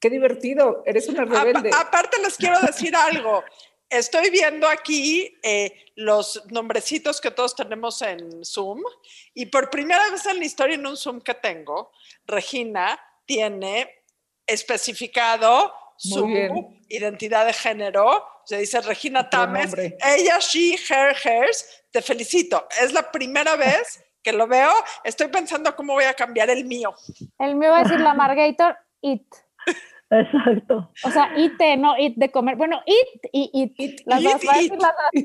Qué divertido. Eres una rebelde. Apa- aparte les quiero decir algo. Estoy viendo aquí eh, los nombrecitos que todos tenemos en Zoom y por primera vez en la historia en un Zoom que tengo, Regina tiene especificado su bien. identidad de género. Se dice Regina Tames, ella, she, her, hers. Te felicito. Es la primera vez que lo veo. Estoy pensando cómo voy a cambiar el mío. El mío va a decir la Margator, it. *laughs* Exacto. O sea, it, no it de comer. Bueno, it y it. Las dos, It, a it. las dos.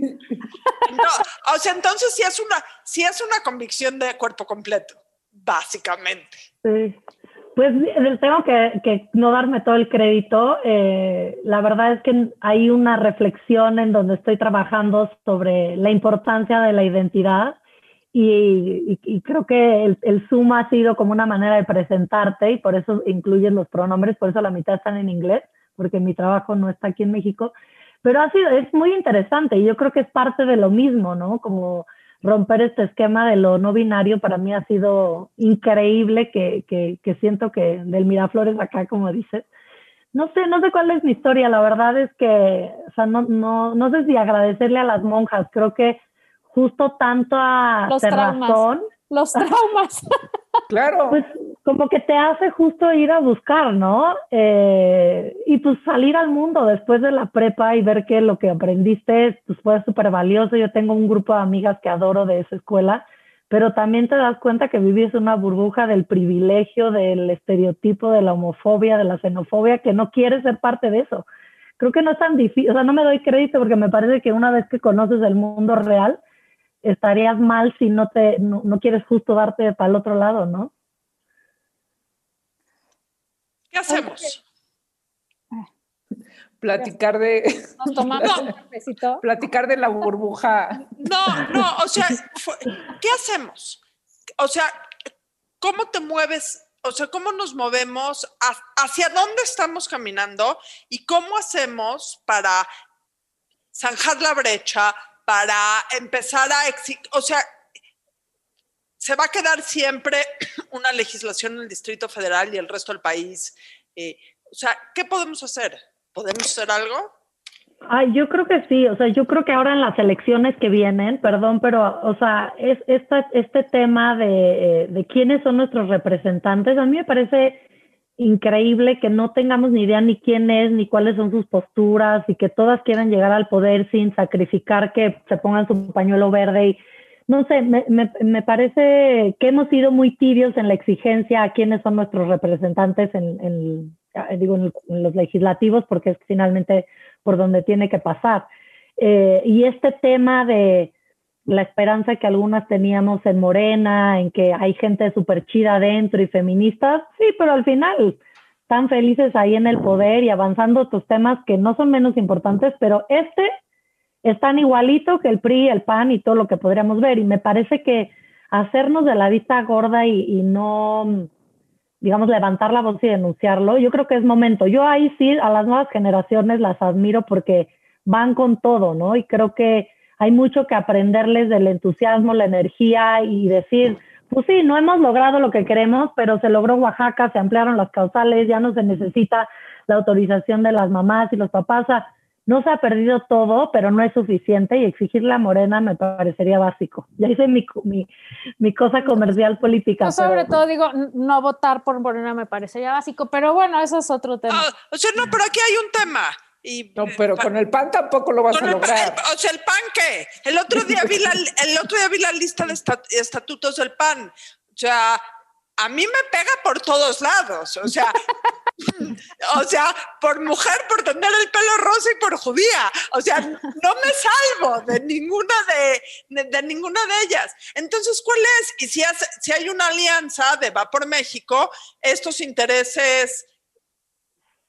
No, o sea, entonces sí es una, sí es una convicción de cuerpo completo, básicamente. Sí. Pues tengo que, que no darme todo el crédito. eh, la verdad es que hay una reflexión en donde estoy trabajando sobre la importancia de la identidad y, y- y creo que el, el Zoom ha sido como una manera de presentarte y por eso incluyen los pronombres, por eso la mitad están en inglés, porque mi trabajo no está aquí en México. Pero ha sido, es muy interesante y yo creo que es parte de lo mismo, ¿no? Como romper este esquema de lo no binario para mí ha sido increíble que, que, que siento que del Miraflores acá, como dices. No sé, no sé cuál es mi historia, la verdad es que, o sea, no, no, no sé si agradecerle a las monjas, creo que justo tanto a Los traumas. Terrazón, Los *laughs* traumas. Claro. pues como que te hace justo ir a buscar, ¿no? Eh, y pues salir al mundo después de la prepa y ver que lo que aprendiste pues fue súper valioso. Yo tengo un grupo de amigas que adoro de esa escuela, pero también te das cuenta que vives una burbuja del privilegio, del estereotipo, de la homofobia, de la xenofobia, que no quieres ser parte de eso. Creo que no es tan difícil, o sea, no me doy crédito porque me parece que una vez que conoces el mundo real, estarías mal si no te no, no quieres justo darte para el otro lado, ¿no? ¿Qué hacemos? Platicar de, Nos *laughs* tomamos un cafecito. platicar de la burbuja. No, no, o sea, ¿qué hacemos? O sea, ¿cómo te mueves? O sea, ¿cómo nos movemos? ¿Ha- ¿Hacia dónde estamos caminando? ¿Y cómo hacemos para zanjar la brecha, para empezar a... exi- O sea, se va a quedar siempre *clears throat* una legislación en el Distrito Federal y el resto del país. Eh, o sea, ¿qué podemos hacer? ¿Podemos hacer algo? Ay, yo creo que sí, o sea, yo creo que ahora en las elecciones que vienen, perdón, pero, o sea, es esta, este tema de, eh, de quiénes son nuestros representantes, a mí me parece increíble que no tengamos ni idea ni quién es, ni cuáles son sus posturas y que todas quieran llegar al poder sin sacrificar que se pongan su pañuelo verde y no sé, me, me, me parece que hemos sido muy tibios en la exigencia a quiénes son nuestros representantes en, en digo, en, los legislativos, porque es finalmente por donde tiene que pasar. Eh, y este tema de la esperanza que algunas teníamos en Morena, en que hay gente súper chida adentro y feministas, sí, pero al final están felices ahí en el poder y avanzando otros temas que no son menos importantes, pero este es tan igualito que el PRI, el PAN y todo lo que podríamos ver. Y me parece que hacernos de la vista gorda y, y no, digamos, levantar la voz y denunciarlo, yo creo que es momento. Yo ahí sí, a las nuevas generaciones las admiro porque van con todo, ¿no? Y creo que hay mucho que aprenderles del entusiasmo, la energía y decir, pues sí, no hemos logrado lo que queremos, pero se logró Oaxaca, se ampliaron las causales, ya no se necesita la autorización de las mamás y los papás. no se ha perdido todo, pero no es suficiente y exigir la morena me parecería básico. Ya hice mi, mi, mi cosa comercial política. sobre todo digo, no votar por morena me parecería básico, pero bueno, eso es otro tema. Ah, o sea, no, pero aquí hay un tema no, pero con el pan tampoco lo vas a lograr. o sea, ¿el pan qué? El otro día vi la, el otro día vi la lista de estatutos del pan. O sea, a mí me pega por todos lados. O sea, *laughs* o sea, por mujer, por tener el pelo rosa y por judía. O sea, no me salvo de ninguna de, de, ninguna de ellas. Entonces, ¿cuál es? Y si, si hay una alianza de Va por México, estos intereses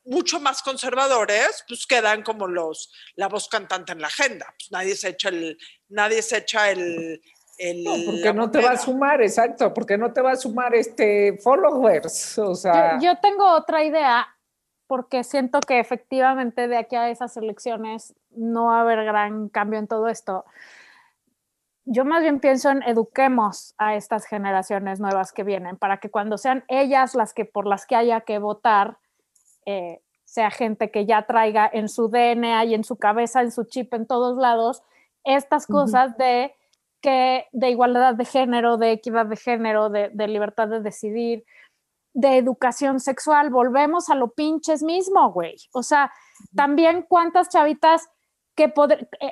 mucho más conservadores, pues quedan como los la voz cantante en la agenda. Pues nadie se echa el, nadie se echa el, el no, porque no te va a sumar, exacto, porque no te va a sumar este followers. O sea. Yo, yo, tengo otra idea, porque siento que efectivamente de aquí a esas elecciones no va a haber gran cambio en todo esto. Yo más bien pienso en eduquemos a estas generaciones nuevas que vienen para que cuando sean ellas las que por las que haya que votar, eh, sea gente que ya traiga en su DNA y en su cabeza, en su chip, en todos lados, estas cosas de que de igualdad de género, de equidad de género, de, de, libertad de decidir, de educación sexual, volvemos a lo pinches mismo, güey. O sea, también cuántas chavitas que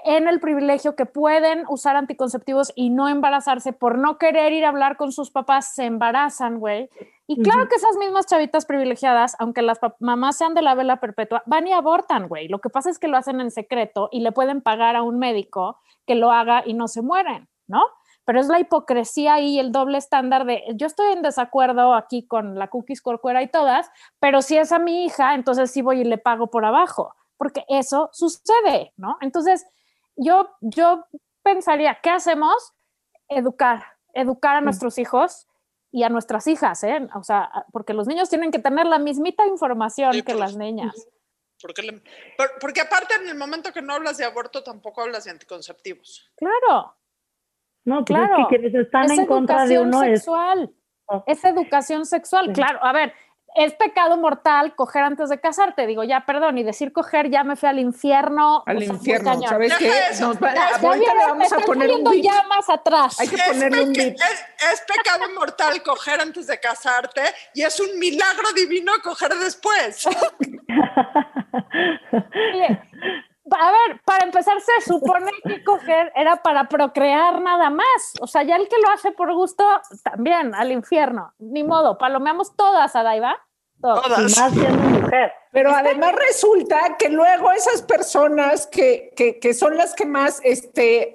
en el privilegio que pueden usar anticonceptivos y no embarazarse por no querer ir a hablar con sus papás, se embarazan, güey. Y claro que esas mismas chavitas privilegiadas, aunque las mamás sean de la vela perpetua, van y abortan, güey. Lo que pasa es que lo hacen en secreto y le pueden pagar a un médico que lo haga y no se mueren, ¿no? Pero es la hipocresía y el doble estándar de yo estoy en desacuerdo aquí con la cookies corcuera y todas, pero si es a mi hija, entonces sí voy y le pago por abajo porque eso sucede, ¿no? Entonces, yo, yo pensaría, ¿qué hacemos? Educar, educar a nuestros hijos y a nuestras hijas, ¿eh? O sea, porque los niños tienen que tener la mismita información que las niñas. Porque, porque aparte en el momento que no hablas de aborto tampoco hablas de anticonceptivos. Claro. No, pues claro. Es que quienes están en contra de uno sexual. es... Es educación sexual, claro. A ver, es pecado mortal coger antes de casarte. Digo, ya, perdón, y decir coger ya me fui al infierno. Al infierno, ¿sabes qué? Nos va, vamos a poner un ya más atrás. Hay que ponerle un Es, es, pecado mortal coger antes de casarte y es un milagro divino coger después. *laughs* a ver, para empezar, se supone que coger era para procrear nada más. O sea, ya el que lo hace por gusto, también al infierno. Ni modo, palomeamos todas a Daiva. Todas. más siendo mujer. Pero además resulta que luego esas personas que, que, son las que más, este,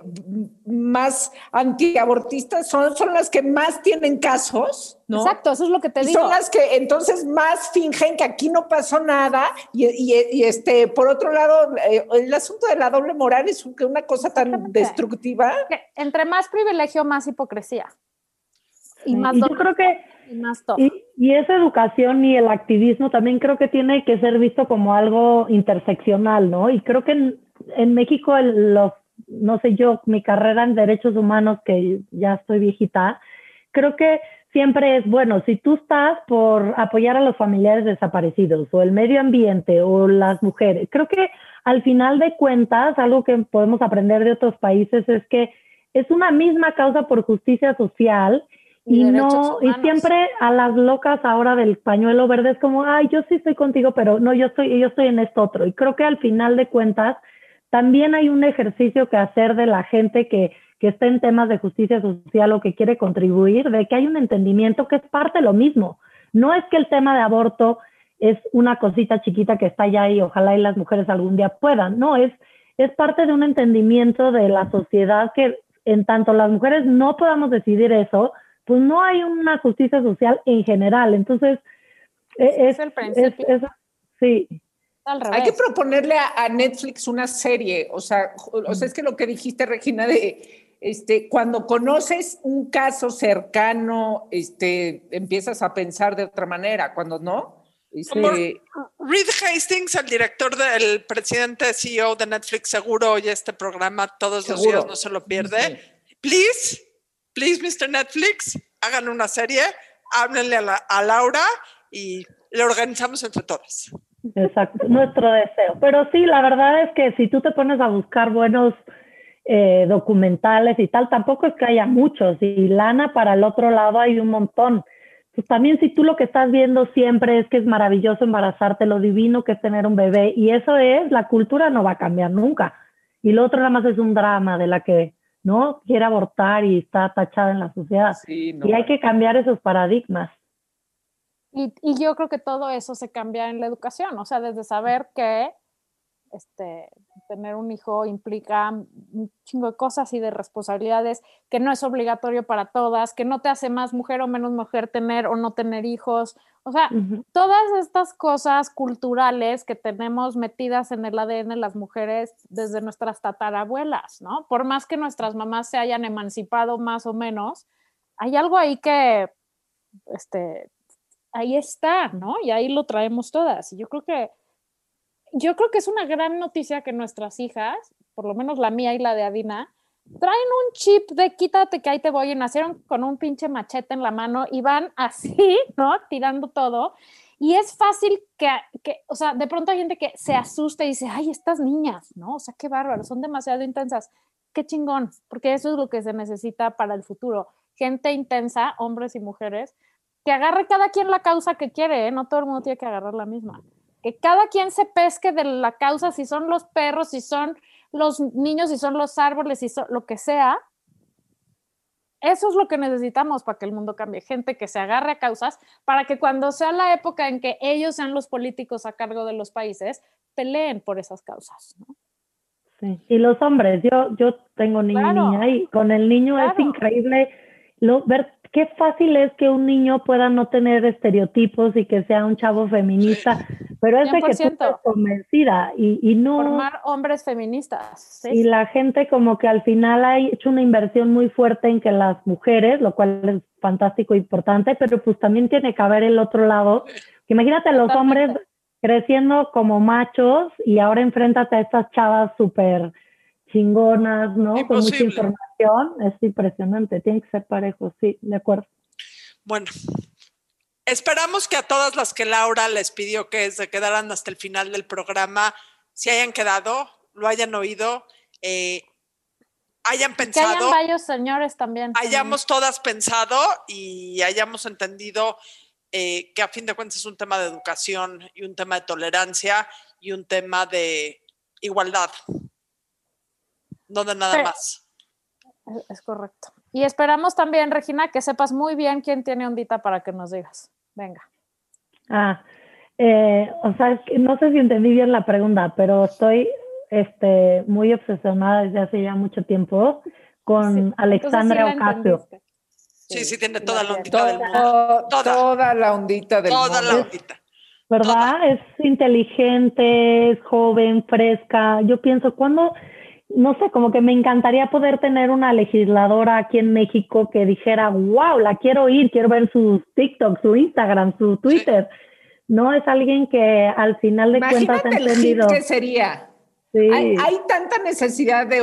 más antiabortistas son, son las que más tienen casos, ¿no? Exacto, eso es lo que te digo. Son las que entonces más fingen que aquí no pasó nada y, y, este, por otro lado, eh, el asunto de la doble moral es una cosa tan destructiva. entre más privilegio, más hipocresía. Y más yo creo que y, esa educación y el activismo también creo que tiene que ser visto como algo interseccional, ¿no? Y creo que en, México los, no sé yo, mi carrera en derechos humanos, que ya estoy viejita, creo que siempre es, bueno, si tú estás por apoyar a los familiares desaparecidos o el medio ambiente o las mujeres, creo que al final de cuentas, algo que podemos aprender de otros países es que es una misma causa por justicia social Y, no, y siempre a las locas ahora del pañuelo verde es como, ay, yo sí estoy contigo, pero no, yo estoy, yo estoy en esto otro. Y creo que al final de cuentas también hay un ejercicio que hacer de la gente que, que está en temas de justicia social o que quiere contribuir, de que hay un entendimiento que es parte de lo mismo. No es que el tema de aborto es una cosita chiquita que está allá y ojalá y las mujeres algún día puedan. No, es, es parte de un entendimiento de la sociedad que en tanto las mujeres no podamos decidir eso, pues no hay una justicia social en general. Entonces, es, Es el principio. es- es- sí, Al Hay que proponerle a, a Netflix una serie, o sea, o sea, es que lo que dijiste, Regina, de este, cuando conoces un caso cercano, este, empiezas a pensar de otra manera, cuando no, este, Como Reed Hastings, el director del presidente CEO de Netflix, seguro oye este programa todos los Seguro. días, no se lo pierde. Please, please, Mr. Netflix, hagan una serie, háblenle a, la- a Laura y le organizamos entre todas. Exacto, nuestro deseo. Pero sí, la verdad es que si tú te pones a buscar buenos eh, documentales y tal, tampoco es que haya muchos. Y lana para el otro lado hay un montón. Pues también si tú lo que estás viendo siempre es que es maravilloso embarazarte, lo divino que es tener un bebé, y eso es, la cultura no va a cambiar nunca. Y lo otro nada más es un drama de la que no quiere abortar y está tachada en la sociedad. sí, no, Y hay que cambiar esos paradigmas. Y, y yo creo que todo eso se cambia en la educación, o sea, desde saber que este, tener un hijo implica un chingo de cosas y de responsabilidades, que no es obligatorio para todas, que no te hace más mujer o menos mujer tener o no tener hijos. O sea, todas estas cosas culturales que tenemos metidas en el ADN las mujeres desde nuestras tatarabuelas, ¿no? Por más que nuestras mamás se hayan emancipado más o menos, hay algo ahí que, este, ahí está, ¿no? Y ahí lo traemos todas. Y yo creo que, yo creo que es una gran noticia que nuestras hijas, por lo menos la mía y la de Adina, traen un chip de quítate que ahí te voy y nacieron con un pinche machete en la mano y van así, *laughs* ¿no? Tirando todo. Y es fácil que, que, o sea, de pronto hay gente que se asusta y dice, ay, estas niñas, ¿no? O sea, qué bárbaro, son demasiado intensas. Qué chingón, porque eso es lo que se necesita para el futuro. Gente intensa, hombres y mujeres, que agarre cada quien la causa que quiere, ¿eh? No todo el mundo tiene que agarrar la misma. Que cada quien se pesque de la causa, si son los perros, si son los niños, si son los árboles, si son lo que sea. Eso es lo que necesitamos para que el mundo cambie. Gente que se agarre a causas para que cuando sea la época en que ellos sean los políticos a cargo de los países, peleen por esas causas. ¿no? Sí. Y los hombres, yo, yo tengo niño Claro. y niña y con el niño es increíble lo, ver qué fácil es que un niño pueda no tener estereotipos y que sea un chavo feminista, pero es de que tú 100%. estás convencida y, y no, Formar hombres feministas. ¿sí? y la gente como que al final ha hecho una inversión muy fuerte en que las mujeres, lo cual es fantástico e importante, pero pues también tiene que haber el otro lado, que imagínate los hombres creciendo como machos y ahora enfréntate a estas chavas súper chingonas, ¿no? Con mucha Imposible. Es impresionante, tienen que ser parejos, sí, de acuerdo. Bueno, esperamos que a todas las que Laura les pidió que se quedaran hasta el final del programa, se hayan quedado, lo hayan oído, eh, hayan que hayan pensado, varios señores también. hayamos todas pensado y hayamos entendido eh, que a fin de cuentas es un tema de educación y un tema de tolerancia y un tema de igualdad, no de nada Pero- más. Es- correcto. Y esperamos también, Regina, que sepas muy bien quién tiene ondita para que nos digas. Venga. Ah, eh, o sea, es que no sé si entendí bien la pregunta, pero estoy este, muy obsesionada desde hace ya mucho tiempo con Sí, Alexandra entonces sí Ocasio. Sí, sí, tiene toda la ondita del mundo. Toda. toda la ondita del Toda la mundo. ondita. ¿verdad? Es inteligente, es joven, fresca. Yo pienso, cuando, no sé, como que me encantaría poder tener una legisladora aquí en México que dijera, wow, la quiero oír, quiero ver sus TikTok, su Instagram, su Twitter. No es alguien que al final de cuentas Imagínate ha el hit entendido. que sería. Sí. Hay, hay tanta necesidad de,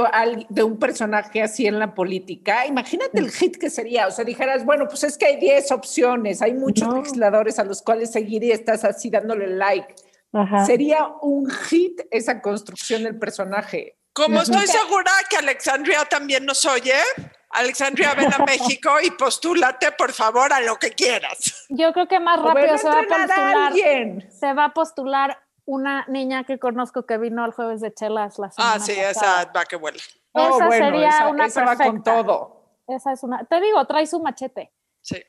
de un personaje así en la política. Imagínate el hit que sería. O sea, dijeras, bueno, pues es que hay 10 opciones, hay muchos No. legisladores a los cuales seguir y estás así dándole like. Ajá. Sería un hit esa construcción del personaje. Como estoy segura que Alexandria también nos oye, Alexandria, ven a *laughs* México y postúlate, por favor, a lo que quieras. Yo creo que más rápido se va a postular. alguien. Se va a postular una niña que conozco que vino al jueves de chelas la semana Ah, sí, pasada. esa va que vuela. Oh, Esa bueno, sería esa, una esa va con perfecta. todo. Esa es una. Te digo, trae su machete. Sí.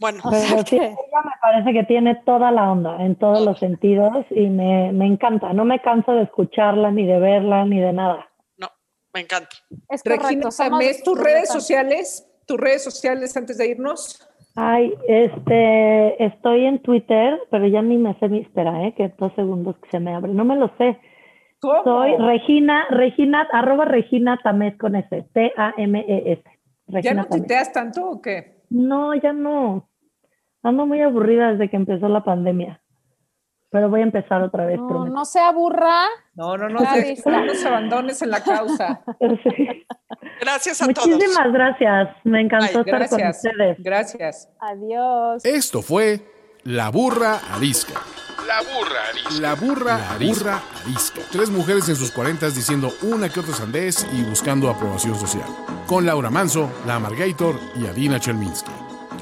Bueno, *laughs* O sea sí, que- ella me parece que tiene toda la onda en todos los sentidos y me, me encanta. No me canso de escucharla, ni de verla, ni de nada. no, me encanta. Es Regina correcto. tus redes sociales, tus redes sociales antes de irnos. Ay, este, estoy en Twitter, pero ya ni me sé mi, espera, eh, que dos segundos que se me abre. No me lo sé. ¿Cómo? Soy Regina, Regina, arroba Regina Tamés con S, T-A-M-E-S. ¿Ya Regina no Tamés. tuiteas tanto o qué? No, ya no. Ando muy aburrida desde que empezó la pandemia. Pero voy a empezar otra vez, No, no se aburra. No, no, no, se- *laughs* no nos abandones en la causa. Sí. Gracias a todos. Muchísimas gracias. Me encantó Ay, estar gracias. con ustedes. Gracias. Adiós. Esto fue La Burra Arisca. La burra arisca. La burra, arisca. arisca. Tres mujeres en sus cuarentas diciendo una que otra sandez y buscando aprobación social. Con Laura Manso, La Amargator y Adina Chelminsky.